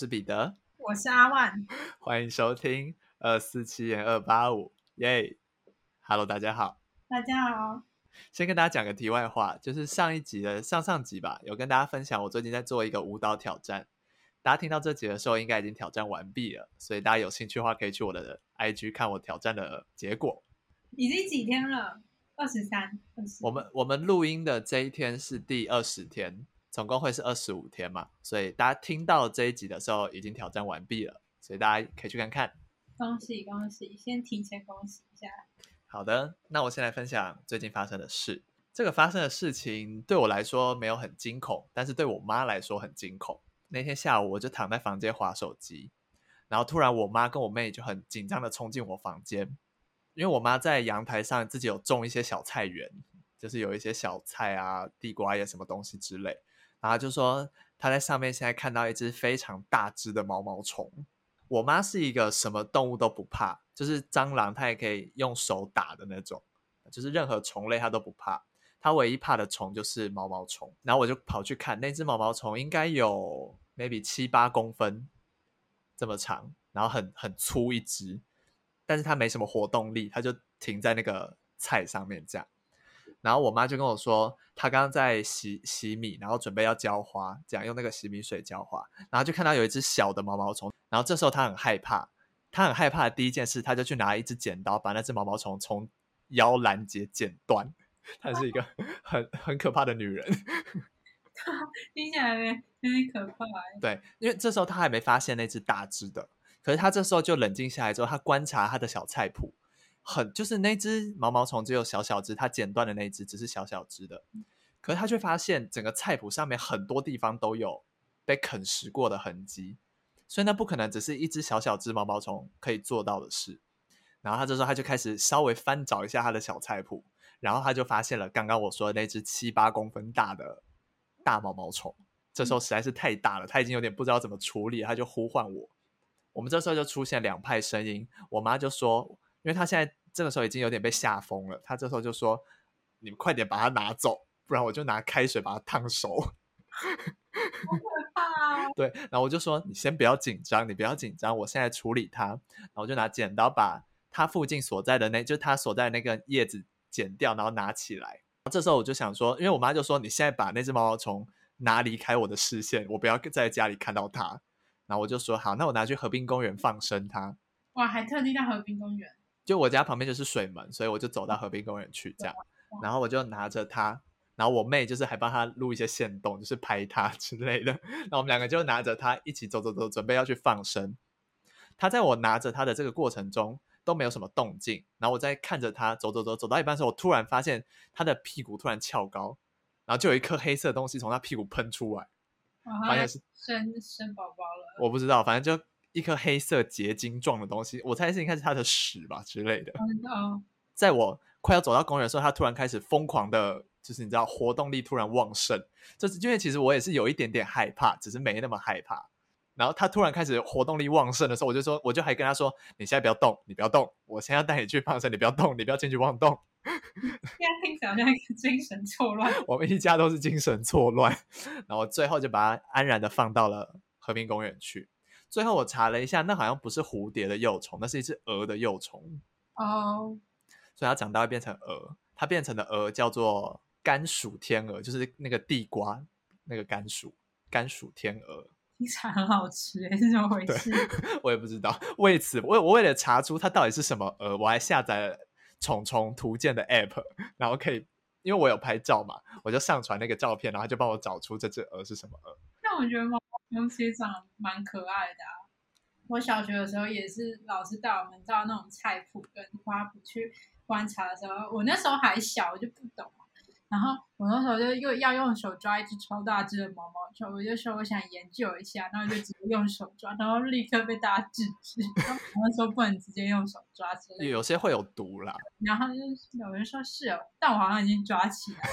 是彼得，我是阿万，欢迎收听二四七点二八五，耶！Hello，大家好，大家好。先跟大家讲个题外话，就是上一集的上上集吧，有跟大家分享我最近在做一个舞蹈挑战。大家听到这集的时候，应该已经挑战完毕了，所以大家有兴趣的话，可以去我的 IG 看我挑战的结果。已经几天了？二十三。我们我们录音的这一天是第二十天，总共会是二十五天嘛，所以大家听到这一集的时候，已经挑战完毕了，所以大家可以去看看。恭喜恭喜，先提前恭喜一下。好的，那我先来分享最近发生的事。这个发生的事情对我来说没有很惊恐，但是对我妈来说很惊恐。那天下午，我就躺在房间划手机，然后突然我妈跟我妹就很紧张的冲进我房间，因为我妈在阳台上自己有种一些小菜园，就是有一些小菜啊、地瓜叶什么东西之类，然后就说他在上面现在看到一只非常大只的毛毛虫。我妈是一个什么动物都不怕，就是蟑螂她也可以用手打的那种，就是任何虫类她都不怕。她唯一怕的虫就是毛毛虫，然后我就跑去看那只毛毛虫，应该有 maybe 七八公分这么长，然后很很粗一只，但是它没什么活动力，它就停在那个菜上面这样。然后我妈就跟我说，她刚刚在洗洗米，然后准备要浇花，这样用那个洗米水浇花，然后就看到有一只小的毛毛虫，然后这时候她很害怕，她很害怕的第一件事，她就去拿一支剪刀，把那只毛毛虫从腰拦截剪断。她是一个 很很可怕的女人，听起来有点有点可怕。对，因为这时候她还没发现那只大只的，可是她这时候就冷静下来之后，她观察她的小菜谱，很就是那只毛毛虫只有小小只，它剪断的那只只是小小只的，可是他却发现整个菜谱上面很多地方都有被啃食过的痕迹，所以那不可能只是一只小小只毛毛虫可以做到的事。然后他这时候他就开始稍微翻找一下他的小菜谱。然后他就发现了刚刚我说的那只七八公分大的大毛毛虫，这时候实在是太大了，他已经有点不知道怎么处理，他就呼唤我。我们这时候就出现两派声音，我妈就说，因为她现在这个时候已经有点被吓疯了，他这时候就说：“你们快点把它拿走，不然我就拿开水把它烫熟。”好可怕！对，然后我就说：“你先不要紧张，你不要紧张，我现在处理它。”然后我就拿剪刀把它附近所在的那，就是它所在的那个叶子。剪掉，然后拿起来。这时候我就想说，因为我妈就说：“你现在把那只毛毛虫拿离开我的视线，我不要在家里看到它。”然后我就说：“好，那我拿去河滨公园放生它。”哇，还特地到河滨公园？就我家旁边就是水门，所以我就走到河滨公园去这样。然后我就拿着它，然后我妹就是还帮他录一些线动，就是拍它 之类的。然后我们两个就拿着它一起走走走，准备要去放生。他在我拿着它的这个过程中。都没有什么动静，然后我在看着它走走走，走到一半的时候，我突然发现它的屁股突然翘高，然后就有一颗黑色的东西从它屁股喷出来，好像是生生宝宝了。我不知道，反正就一颗黑色结晶状的东西，我猜是应该是它的屎吧之类的。在我快要走到公园的时候，它突然开始疯狂的，就是你知道活动力突然旺盛，就是因为其实我也是有一点点害怕，只是没那么害怕。然后他突然开始活动力旺盛的时候，我就说，我就还跟他说：“你现在不要动，你不要动，我现在要带你去放生，你不要动，你不要进去妄动。”现在听起来像精神错乱。我们一家都是精神错乱。然后最后就把它安然的放到了和平公园去。最后我查了一下，那好像不是蝴蝶的幼虫，那是一只蛾的幼虫。哦。所以它长大会变成蛾，它变成的蛾叫做甘薯天鹅，就是那个地瓜那个甘薯，甘薯天鹅。听起来很好吃诶，是怎么回事？我也不知道。为此，我我为了查出它到底是什么鹅，我还下载了虫虫图鉴的 app，然后可以，因为我有拍照嘛，我就上传那个照片，然后就帮我找出这只鹅是什么鹅。那我觉得猫猫其实长得蛮可爱的。我小学的时候也是老师带我们到那种菜谱跟花圃去观察的时候，我那时候还小，我就不懂。然后我那时候就又要用手抓一只超大只的毛毛虫，我就说我想研究一下，然后就直接用手抓，然后立刻被大家制止，他们说不能直接用手抓，之类有些会有毒啦。然后就有人说是哦，但我好像已经抓起来了，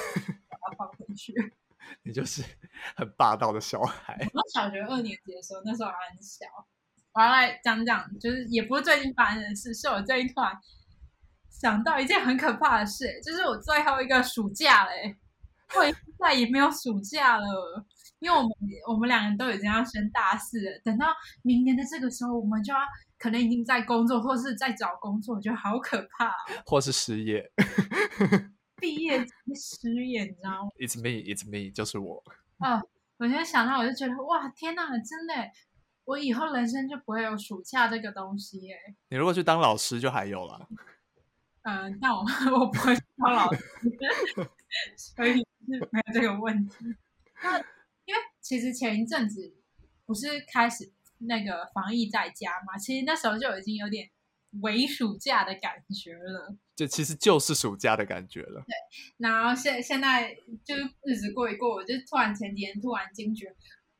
把它放回去。你就是 很霸道的小孩。我小学二年级的时候，那时候还很小，我要来讲讲，就是也不是最近发生的事，是我最近突然。想到一件很可怕的事，就是我最后一个暑假嘞，我再也没有暑假了。因为我们我们两人都已经要升大四了，等到明年的这个时候，我们就要可能已经在工作或是在找工作，我觉得好可怕、哦。或是失业 毕业失业，你知道吗？，It's me, It's me，就是我。啊、我现在想到，我就觉得哇，天哪，真的，我以后人生就不会有暑假这个东西耶。你如果去当老师，就还有了。嗯，但我 我不会当老师，所以是没有这个问题。那因为其实前一阵子不是开始那个防疫在家嘛，其实那时候就已经有点伪暑假的感觉了。就其实就是暑假的感觉了。对然后现现在就是日子过一过，我就突然前几天突然惊觉，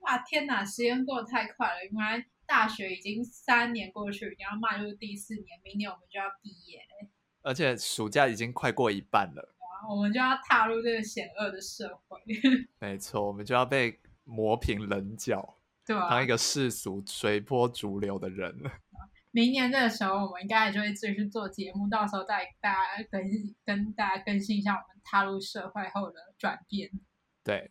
哇天哪，时间过得太快了！原来大学已经三年过去，你要迈入第四年，明年我们就要毕业了，而且暑假已经快过一半了，我们就要踏入这个险恶的社会，没错，我们就要被磨平棱角，对吧、当一个世俗随波逐流的人了。明年这个时候，我们应该也就会继续做节目，到时候再大家更跟大家更新一下我们踏入社会后的转变。对，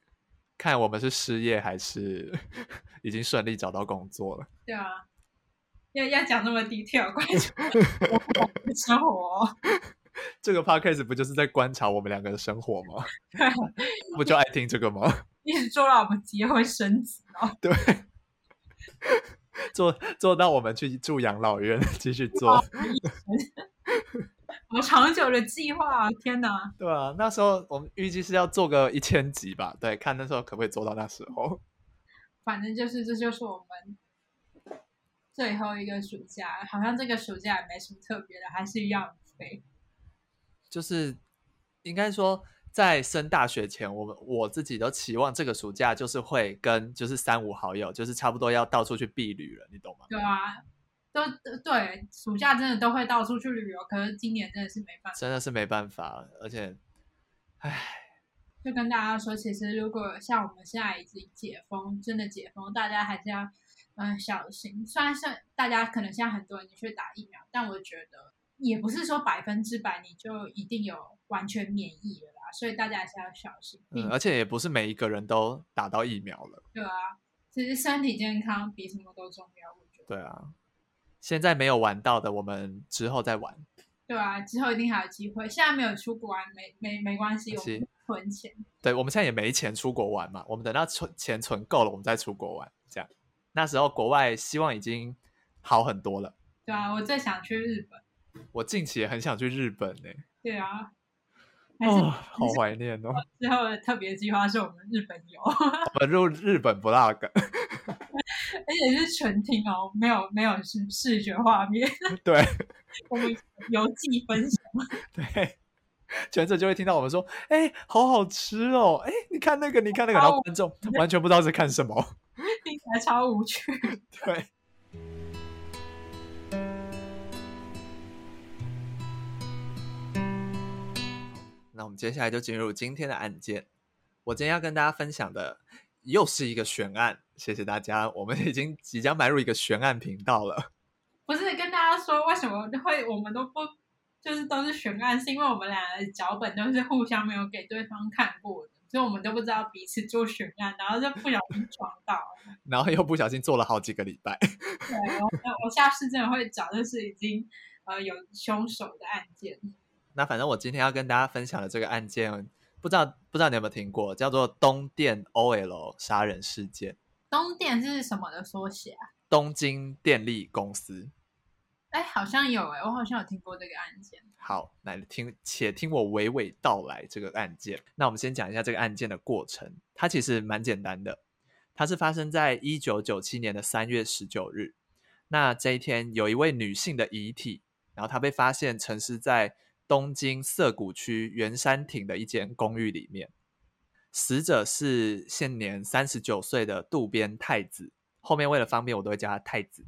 看我们是失业还是 已经顺利找到工作了。对啊，要要讲那么 detail 关于我们的生活哦、这个 podcast 不就是在观察我们两个的生活吗？不就爱听这个吗？一直做到我们结婚生子哦。对，做做到我们去住养老院，继续做，好长久的计划啊！天哪，对啊，那时候我们预计是要做个一千集吧，对，看那时候可不可以做到那时候。反正就是这就是我们最后一个暑假，好像这个暑假也没什么特别的，还是一样飞。就是应该说，在升大学前，我们我自己都期望这个暑假就是会跟就是三五好友，就是差不多要到处去避旅了，你懂吗？对啊，都都对，暑假真的都会到处去旅游，可是今年真的是没办法。真的是没办法，而且，唉，就跟大家说，其实如果像我们现在已经解封，真的解封，大家还是要嗯、呃小心。虽然是大家可能现在很多人去打疫苗，但我觉得也不是说百分之百你就一定有完全免疫了啦，所以大家还是要小心。嗯，而且也不是每一个人都打到疫苗了，对啊，其实身体健康比什么都重要，我觉得。对啊，现在没有玩到的，我们之后再玩。对啊，之后一定还有机会。现在没有出国玩，没没没关系，我们存钱。对，我们现在也没钱出国玩嘛，我们等到存钱存够了，我们再出国玩。这样，那时候国外希望已经好很多了。对啊，我最想去日本。我近期也很想去日本呢、对啊，还是哦，好怀念哦。最后的特别计划是我们日本游，我们 入日本 vlog，而且是纯听哦，没有没有视视觉画面，对我们游记分享。对，全程就会听到我们说：“哎、好好吃哦！哎、你看那个，你看那个。”然后观众完全不知道是看什么。听起来超无趣。对，那我们接下来就进入今天的案件。我今天要跟大家分享的又是一个悬案，谢谢大家。我们已经即将迈入一个悬案频道了。不是跟大家说为什么会我们都不就是都是悬案，是因为我们俩的脚本都是互相没有给对方看过的，所以我们都不知道彼此做悬案，然后就不小心撞到。然后又不小心做了好几个礼拜。对，我我下次真的会找，就是已经呃有凶手的案件。那反正我今天要跟大家分享的这个案件，不知道不知道你有没有听过，叫做东电 OL 杀人事件，东电是什么的缩写啊？东京电力公司。哎，好像有哎，我好像有听过这个案件。好，来听，且听我娓娓道来这个案件。那我们先讲一下这个案件的过程，它其实蛮简单的。它是发生在一九九七年的三月十九日。那这一天，有一位女性的遗体，然后她被发现沉尸在东京涩谷区圆山町的一间公寓里面。死者是现年三十九岁的渡边太子，后面为了方便，我都会叫他太子。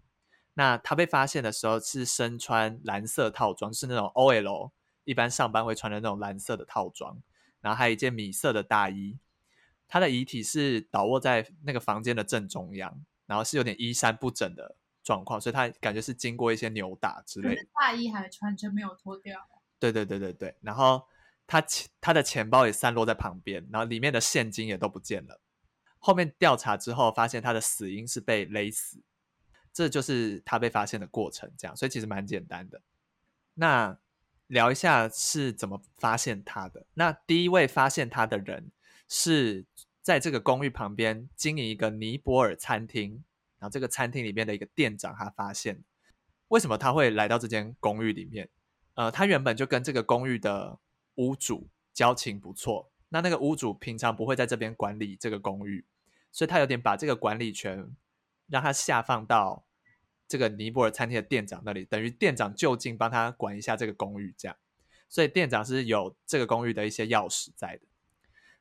那他被发现的时候是身穿蓝色套装，是那种 OL 一般上班会穿的那种蓝色的套装，然后还有一件米色的大衣。他的遗体是倒卧在那个房间的正中央，然后是有点衣衫不整的状况，所以他感觉是经过一些扭打之类的。大衣还穿着没有脱掉。对对对对对，然后他钱他的钱包也散落在旁边，然后里面的现金也都不见了。后面调查之后发现他的死因是被勒死，这就是他被发现的过程。这样，所以其实蛮简单的。那聊一下是怎么发现他的。那第一位发现他的人是在这个公寓旁边经营一个尼泊尔餐厅，然后这个餐厅里面的一个店长他发现，为什么他会来到这间公寓里面？呃，他原本就跟这个公寓的屋主交情不错。那那个屋主平常不会在这边管理这个公寓，所以他有点把这个管理权让他下放到这个尼泊尔餐厅的店长那里，等于店长就近帮他管一下这个公寓，这样。所以店长是有这个公寓的一些钥匙在的，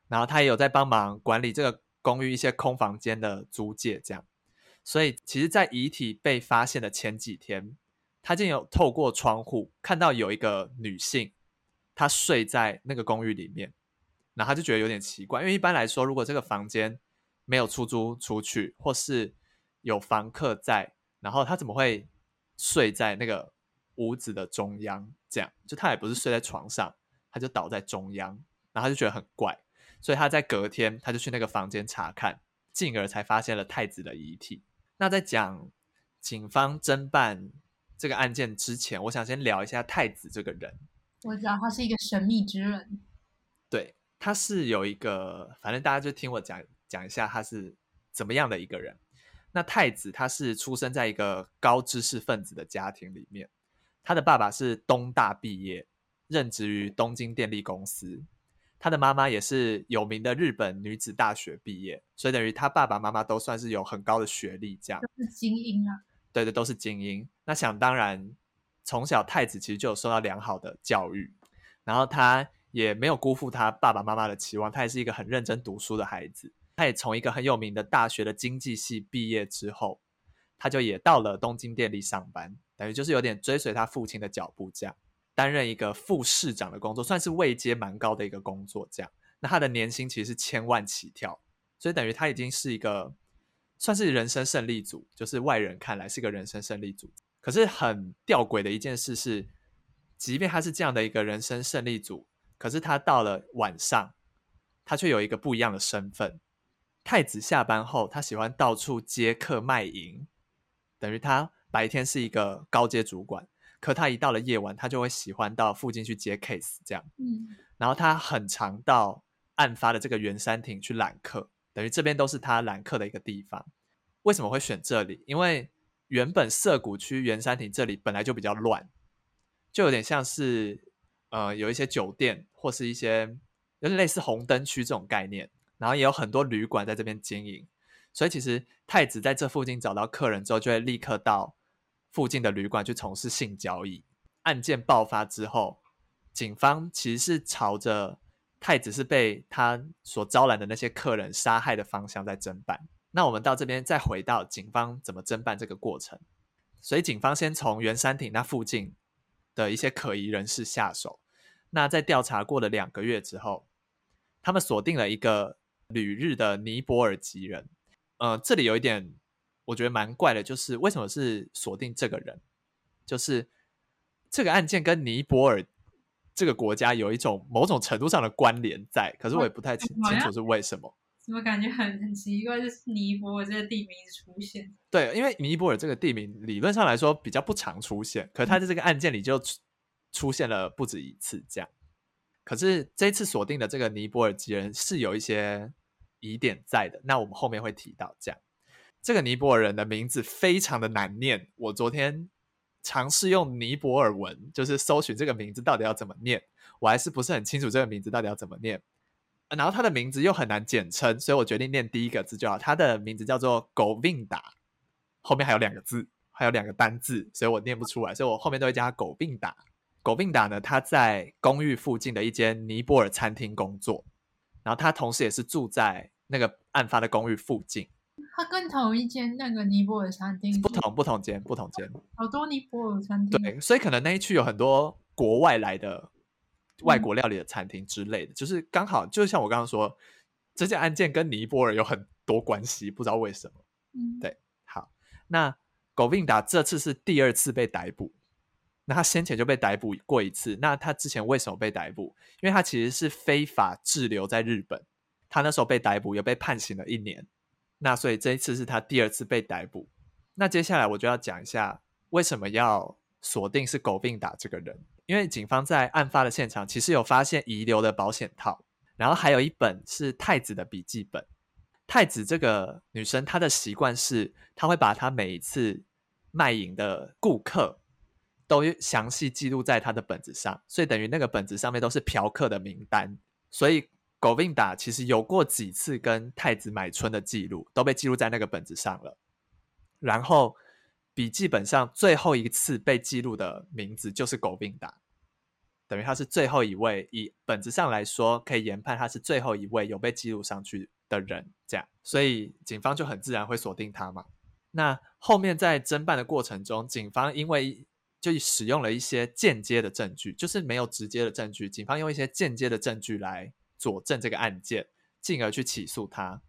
然后他也有在帮忙管理这个公寓一些空房间的租借，这样。所以其实，在遗体被发现的前几天，他竟有透过窗户看到有一个女性，她睡在那个公寓里面。然后他就觉得有点奇怪，因为一般来说，如果这个房间没有出租出去，或是有房客在，然后他怎么会睡在那个屋子的中央？这样就他也不是睡在床上，他就倒在中央，然后他就觉得很怪，所以他在隔天他就去那个房间查看，进而才发现了太子的遗体。那在讲警方侦办这个案件之前，我想先聊一下太子这个人。我知道他是一个神秘之人，对。他是有一个，反正大家就听我讲讲一下他是怎么样的一个人。那太子他是出生在一个高知识分子的家庭里面，他的爸爸是东大毕业，任职于东京电力公司，他的妈妈也是有名的日本女子大学毕业，所以等于他爸爸妈妈都算是有很高的学历，这样都是精英啊。对对，都是精英。那想当然，从小太子其实就有受到良好的教育，然后他。也没有辜负他爸爸妈妈的期望，他也是一个很认真读书的孩子。他也从一个很有名的大学的经济系毕业之后，他就也到了东京电力上班，等于就是有点追随他父亲的脚步，这样担任一个副市长的工作，算是位阶蛮高的一个工作。这样，那他的年薪其实是千万起跳，所以等于他已经是一个算是人生胜利组，就是外人看来是个人生胜利组。可是很吊诡的一件事是，即便他是这样的一个人生胜利组。可是他到了晚上，他却有一个不一样的身份。太子下班后，他喜欢到处接客卖淫，等于他白天是一个高阶主管，可他一到了夜晚，他就会喜欢到附近去接 case，这样。嗯。然后他很常到案发的这个圆山亭去揽客，等于这边都是他揽客的一个地方。为什么会选这里？因为原本涩谷区圆山亭这里本来就比较乱，就有点像是。呃，有一些酒店或是一些有点类似红灯区这种概念，然后也有很多旅馆在这边经营，所以其实太子在这附近找到客人之后，就会立刻到附近的旅馆去从事性交易。案件爆发之后，警方其实是朝着太子是被他所招揽的那些客人杀害的方向在侦办。那我们到这边再回到警方怎么侦办这个过程，所以警方先从圆山亭那附近。的一些可疑人士下手，那在调查过了两个月之后，他们锁定了一个旅日的尼泊尔籍人。呃，这里有一点我觉得蛮怪的，就是为什么是锁定这个人？就是这个案件跟尼泊尔这个国家有一种某种程度上的关联在，可是我也不太清清楚是为什么。怎么感觉很很奇怪？就是尼泊尔这个地名出现？对，因为尼泊尔这个地名理论上来说比较不常出现，可是他在这个案件里就出现了不止一次。这样，可是这次锁定的这个尼泊尔籍人是有一些疑点在的。那我们后面会提到。这样，这个尼泊尔人的名字非常的难念。我昨天尝试用尼泊尔文，就是搜寻这个名字到底要怎么念，我还是不是很清楚这个名字到底要怎么念。然后他的名字又很难简称，所以我决定念第一个字就好。他的名字叫做狗 n 达，后面还有两个字，还有两个单字，所以我念不出来，所以我后面都会叫他狗 n 达。狗 n 达呢，他在公寓附近的一间尼泊尔餐厅工作，然后他同时也是住在那个案发的公寓附近。他跟同一间那个尼泊尔餐厅不同，不同间，不同间。好多尼泊尔餐厅。对，所以可能那一区有很多国外来的。外国料理的餐厅之类的，就是刚好，就像我刚刚说，这件案件跟尼泊尔有很多关系，不知道为什么。嗯，对，好，那狗 n 达这次是第二次被逮捕，那他先前就被逮捕过一次，那他之前为什么被逮捕？因为他其实是非法滞留在日本，他他那时候被逮捕，也被判刑了一年。那所以这一次是他第二次被逮捕。那接下来我就要讲一下为什么要锁定是狗病打这个人，因为警方在案发的现场其实有发现遗留的保险套，然后还有一本是太子的笔记本。太子这个女生，她的习惯是，她会把她每一次卖淫的顾客都详细记录在她的本子上，所以等于那个本子上面都是嫖客的名单。所以狗病打其实有过几次跟太子买春的记录，都被记录在那个本子上了。然后笔记本上最后一次被记录的名字就是狗病打，等于他是最后一位，以本子上来说，可以研判他是最后一位有被记录上去的人。这样，所以警方就很自然会锁定他嘛。那后面在侦办的过程中，警方因为就使用了一些间接的证据，就是没有直接的证据，警方用一些间接的证据来佐证这个案件，进而去起诉他。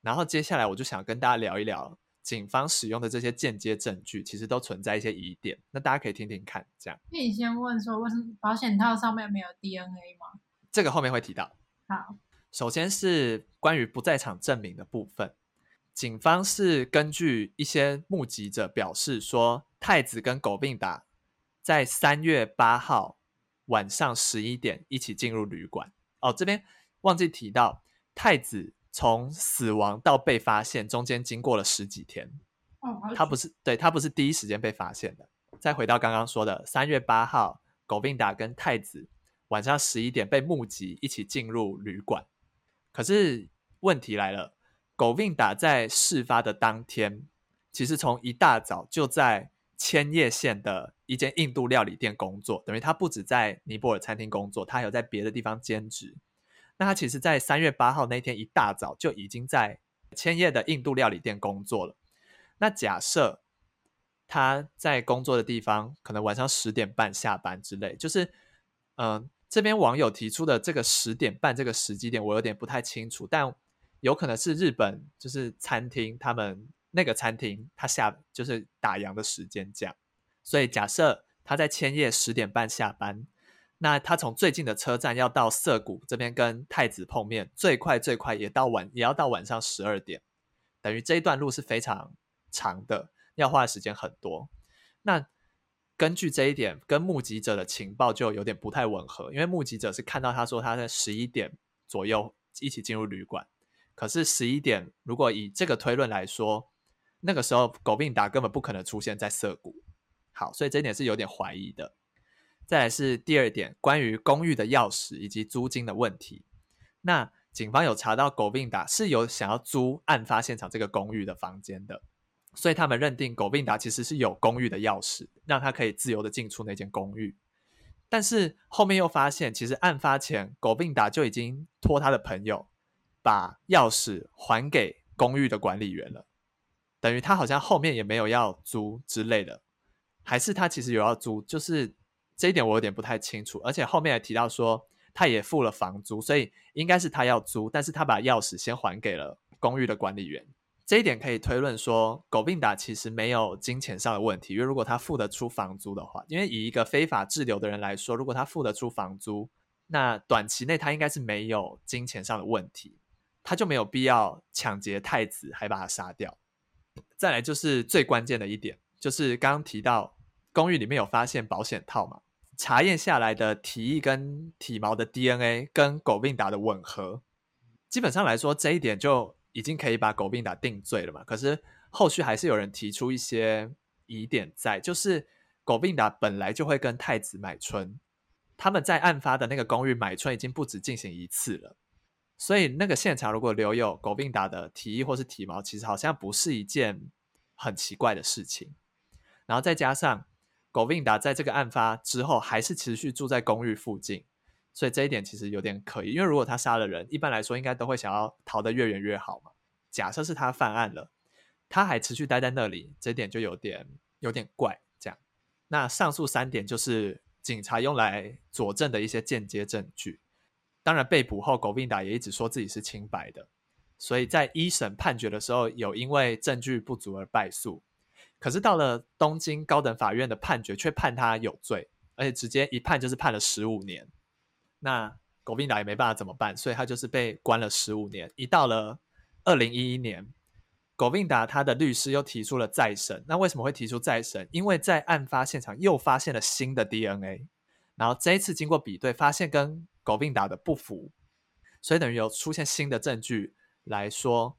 然后接下来我就想跟大家聊一聊。警方使用的这些间接证据，其实都存在一些疑点。那大家可以听听看，这样。那你先问说，为什么保险套上面没有 DNA 吗？这个后面会提到。好，首先是关于不在场证明的部分，警方是根据一些目击者表示说，太子跟狗病打在三月八号晚上十一点一起进入旅馆。哦，这边忘记提到太子。从死亡到被发现，中间经过了十几天。哦，他不是对他不是第一时间被发现的。再回到刚刚说的三月八号，狗病达跟太子晚上十一点被目击一起进入旅馆。可是问题来了，狗病达在事发的当天，其实从一大早就在千叶县的一间印度料理店工作，等于他不止在尼泊尔餐厅工作，他还有在别的地方兼职。那他其实，在三月八号那天一大早就已经在千叶的印度料理店工作了。那假设他在工作的地方，可能晚上十点半下班之类，就是，嗯，这边网友提出的这个十点半这个时机点，我有点不太清楚，但有可能是日本就是餐厅他们那个餐厅他下就是打烊的时间这样。所以假设他在千叶十点半下班。那他从最近的车站要到涩谷这边跟太子碰面，最快最快也到晚也要到晚上十二点，等于这一段路是非常长的，要花的时间很多。那根据这一点，跟目击者的情报就有点不太吻合，因为目击者是看到他说他在十一点左右一起进入旅馆，可是十一点如果以这个推论来说，那个时候狗病达根本不可能出现在涩谷。好，所以这一点是有点怀疑的。再来是第二点，关于公寓的钥匙以及租金的问题。那警方有查到狗病达是有想要租案发现场这个公寓的房间的，所以他们认定狗病达其实是有公寓的钥匙，让他可以自由的进出那间公寓。但是后面又发现，其实案发前狗病达就已经托他的朋友把钥匙还给公寓的管理员了，等于他好像后面也没有要租之类的，还是他其实有要租，就是。这一点我有点不太清楚，而且后面还提到说他也付了房租，所以应该是他要租，但是他把钥匙先还给了公寓的管理员。这一点可以推论说，狗病达其实没有金钱上的问题，因为如果他付得出房租的话，因为以一个非法滞留的人来说，如果他付得出房租，那短期内他应该是没有金钱上的问题，他就没有必要抢劫太子还把他杀掉。再来就是最关键的一点，就是刚刚提到公寓里面有发现保险套嘛。查验下来的体液跟体毛的 DNA 跟狗病打的吻合，基本上来说这一点就已经可以把狗病打定罪了嘛。可是后续还是有人提出一些疑点在，就是狗病打本来就会跟太子买春，他们在案发的那个公寓买春已经不止进行一次了，所以那个现场如果留有狗病打的体液或是体毛，其实好像不是一件很奇怪的事情。然后再加上。狗病达在这个案发之后还是持续住在公寓附近，所以这一点其实有点可疑。因为如果他杀了人，一般来说应该都会想要逃得越远越好嘛。假设是他犯案了，他还持续待在那里，这点就有点有点怪。这样，那上述三点就是警察用来佐证的一些间接证据。当然，被捕后狗病达也一直说自己是清白的，所以在一审判决的时候，有因为证据不足而败诉。可是到了东京高等法院的判决却判他有罪，而且直接一判就是判了十五年。那狗并达也没办法怎么办，所以他就是被关了十五年。一到了二零一一年，狗并达他的律师又提出了再审。那为什么会提出再审？因为在案发现场又发现了新的 DNA，然后这一次经过比对，发现跟狗并达的不符，所以等于有出现新的证据来说，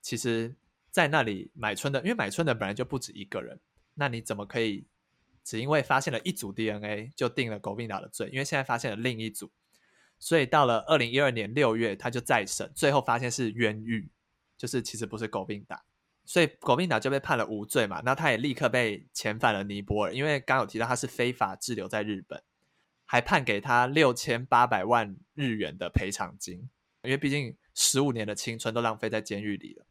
其实在那里买春的，因为买春的本来就不止一个人，那你怎么可以只因为发现了一组 DNA 就定了狗并达的罪？因为现在发现了另一组。所以到了二零一二年六月，他就再审，最后发现是冤狱，就是其实不是狗并达，所以狗并达就被判了无罪嘛。那他也立刻被遣返了尼泊尔，因为刚有提到他是非法滞留在日本，还判给他六千八百万日元的赔偿金，因为毕竟十五年的青春都浪费在监狱里了。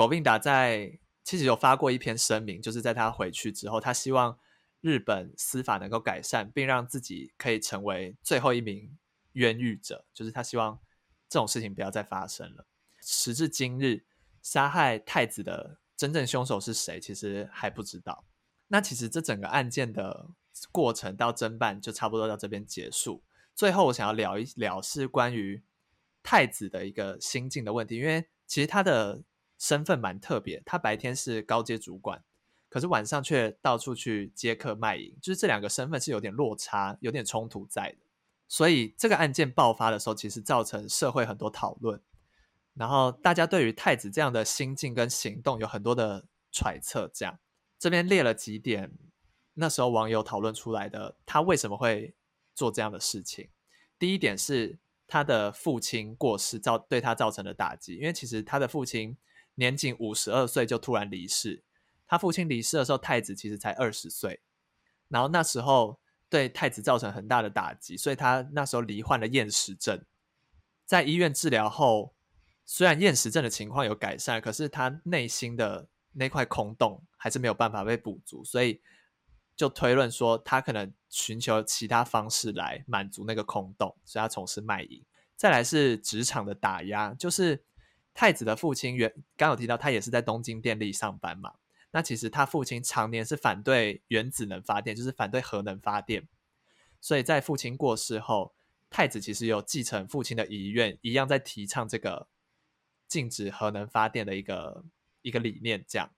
狗并达在其实有发过一篇声明，就是在他回去之后，他希望日本司法能够改善，并让自己可以成为最后一名。冤狱者就是他，希望这种事情不要再发生了。时至今日，杀害太子的真正凶手是谁，其实还不知道。那其实这整个案件的过程到侦办就差不多到这边结束。最后，我想要聊一聊是关于太子的一个心境的问题，因为其实他的身份蛮特别，他白天是高阶主管，可是晚上却到处去接客卖淫，就是这两个身份是有点落差、有点冲突在的。所以这个案件爆发的时候，其实造成社会很多讨论，然后大家对于太子这样的心境跟行动有很多的揣测。这样这边列了几点，那时候网友讨论出来的，他为什么会做这样的事情？第一点是他的父亲过世造对他造成的打击，因为其实他的父亲年仅五十二岁就突然离世，他父亲离世的时候，太子其实才二十岁，然后那时候。对太子造成很大的打击，所以他那时候罹患了厌食症。在医院治疗后，虽然厌食症的情况有改善，可是他内心的那块空洞还是没有办法被补足，所以就推论说他可能寻求其他方式来满足那个空洞，所以他从事卖淫。再来是职场的打压，就是太子的父亲原刚有提到，他也是在东京电力上班嘛。那其实他父亲常年是反对原子能发电，就是反对核能发电，所以在父亲过世后，太子其实有继承父亲的遗愿，一样在提倡这个禁止核能发电的一个一个理念。这样，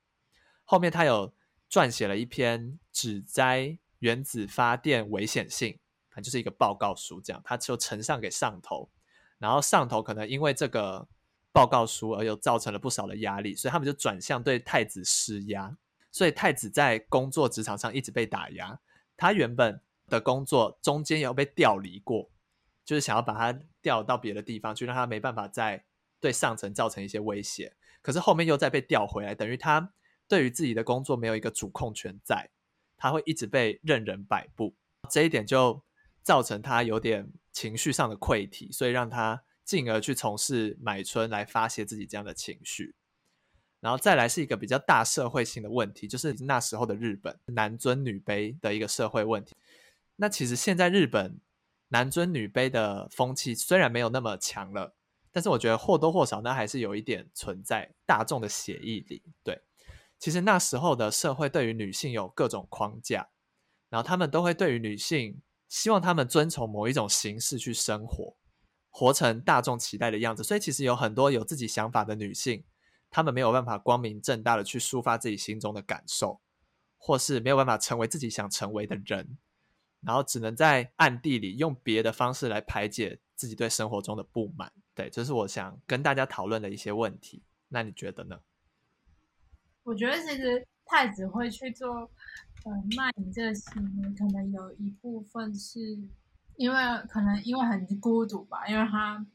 后面他有撰写了一篇指摘原子发电危险性，它就是一个报告书，这样他就呈上给上头，然后上头可能因为这个。报告书而又造成了不少的压力，所以他们就转向对太子施压。所以太子在工作职场上一直被打压。他原本的工作中间有被调离过，就是想要把他调到别的地方去，让他没办法再对上层造成一些威胁。可是后面又再被调回来，等于他对于自己的工作没有一个主控权在，他会一直被任人摆布。这一点就造成他有点情绪上的溃体，所以让他。进而去从事买春来发泄自己这样的情绪，然后再来是一个比较大社会性的问题，就是那时候的日本男尊女卑的一个社会问题。那其实现在日本男尊女卑的风气虽然没有那么强了，但是我觉得或多或少那还是有一点存在大众的血液里。对，其实那时候的社会对于女性有各种框架，然后他们都会对于女性希望他们遵从某一种形式去生活。活成大众期待的样子，所以其实有很多有自己想法的女性，她们没有办法光明正大的去抒发自己心中的感受，或是没有办法成为自己想成为的人，然后只能在暗地里用别的方式来排解自己对生活中的不满。对，这是我想跟大家讨论的一些问题。那你觉得呢？我觉得其实太子会去做呃卖淫这个行为，可能有一部分是。因为可能因为很孤独吧，因为他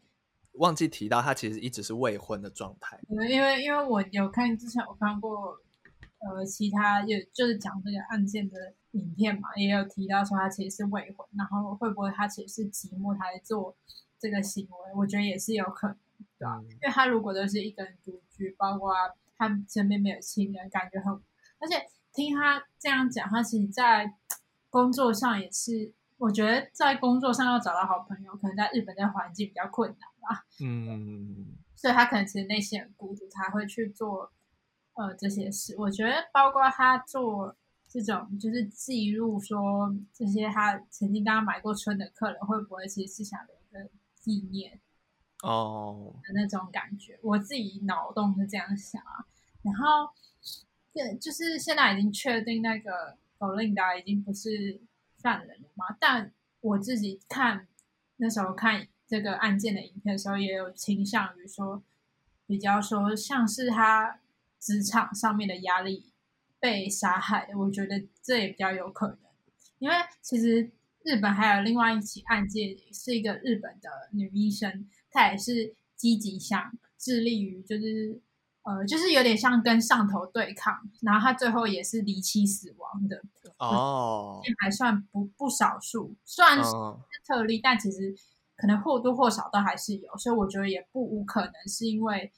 忘记提到他其实一直是未婚的状态。因为因为因为我有看之前我看过呃其他也就是讲这个案件的影片嘛，也有提到说他其实是未婚，然后会不会他其实是寂寞才做这个行为？我觉得也是有可能，对吧？因为他如果都是一个人独居，包括他身边没有亲人，感觉很，而且听他这样讲，他其实在工作上也是。我觉得在工作上要找到好朋友，可能在日本的环境比较困难吧。嗯，所以他可能其实内心很孤独，才会去做呃这些事。我觉得包括他做这种就是记录说这些他曾经刚刚买过春的客人会不会其实是想留一个纪念哦，的那种感觉。我自己脑洞是这样想啊，然后对，就是现在已经确定那个狗琳达已经不是犯人了嘛，但我自己看那时候看这个案件的影片的时候，也有倾向于说，比较说像是他职场上面的压力被杀害，我觉得这也比较有可能，因为其实日本还有另外一起案件，是一个日本的女医生，她也是积极想致力于就是呃，就是有点像跟上头对抗，然后他最后也是离奇死亡的，哦，还算不不少数，虽然是嗯，特例，但其实可能或多或少都还是有，所以我觉得也不无可能是因为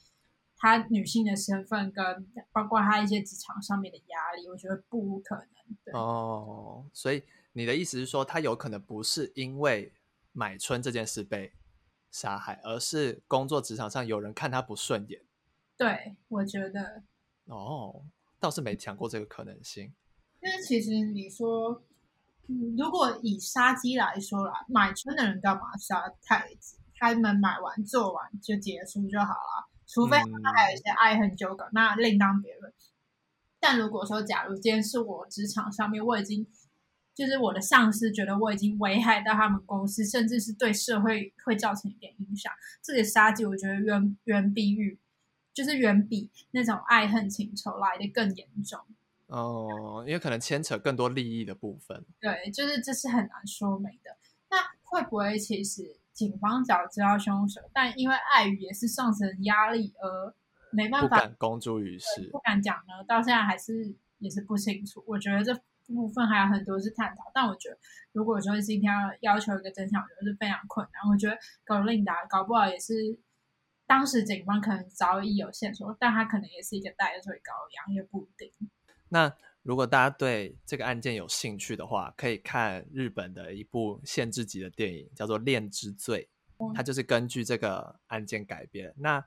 他女性的身份跟包括她一些职场上面的压力，我觉得不无可能。对，哦，所以你的意思是说，他有可能不是因为买春这件事被杀害，而是工作职场上有人看他不顺眼。对，我觉得，哦，倒是没想过这个可能性。因为其实你说，嗯，如果以杀鸡来说啦，买春的人干嘛杀太子？他们买完做完就结束就好了，除非他们还有一些爱恨纠葛，那另当别论。但如果说，假如今天是我职场上面，我已经就是我的上司觉得我已经危害到他们公司，甚至是对社会会造成一点影响，这个杀鸡我觉得远远比于就是远比那种爱恨情仇来的更严重。哦，因为可能牵扯更多利益的部分。对，就是这是很难说明的。那会不会其实警方早知道凶手，但因为碍于也是上层压力而没办法不敢公诸于世不。敢讲呢？到现在还是也是不清楚。我觉得这部分还有很多是探讨，但我觉得如果说今天要要求一个真相，我觉得是非常困难。我觉得格琳达搞不好也是当时警方可能早已有线索，但他可能也是一个代罪羔羊，也不一定。那如果大家对这个案件有兴趣的话，可以看日本的一部限制级的电影，叫做《恋之罪》，它就是根据这个案件改编。那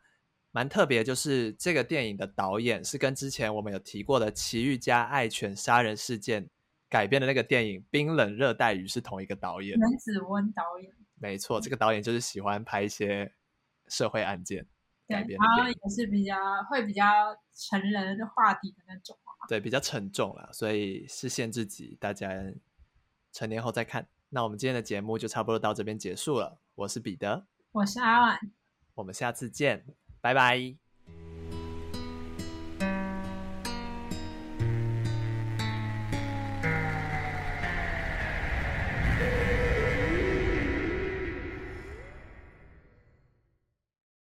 蛮特别，就是这个电影的导演是跟之前我们有提过的《奇遇家爱犬杀人事件》改编的那个电影《冰冷热带雨》是同一个导演。原子温导演没错，这个导演就是喜欢拍一些社会案件对，改编的然后。也是比较会比较成人话题的那种。对，比较沉重啦，所以是限制级，大家成年后再看。那我们今天的节目就差不多到这边结束了。我是彼得，我是阿婉。我们下次见，拜拜。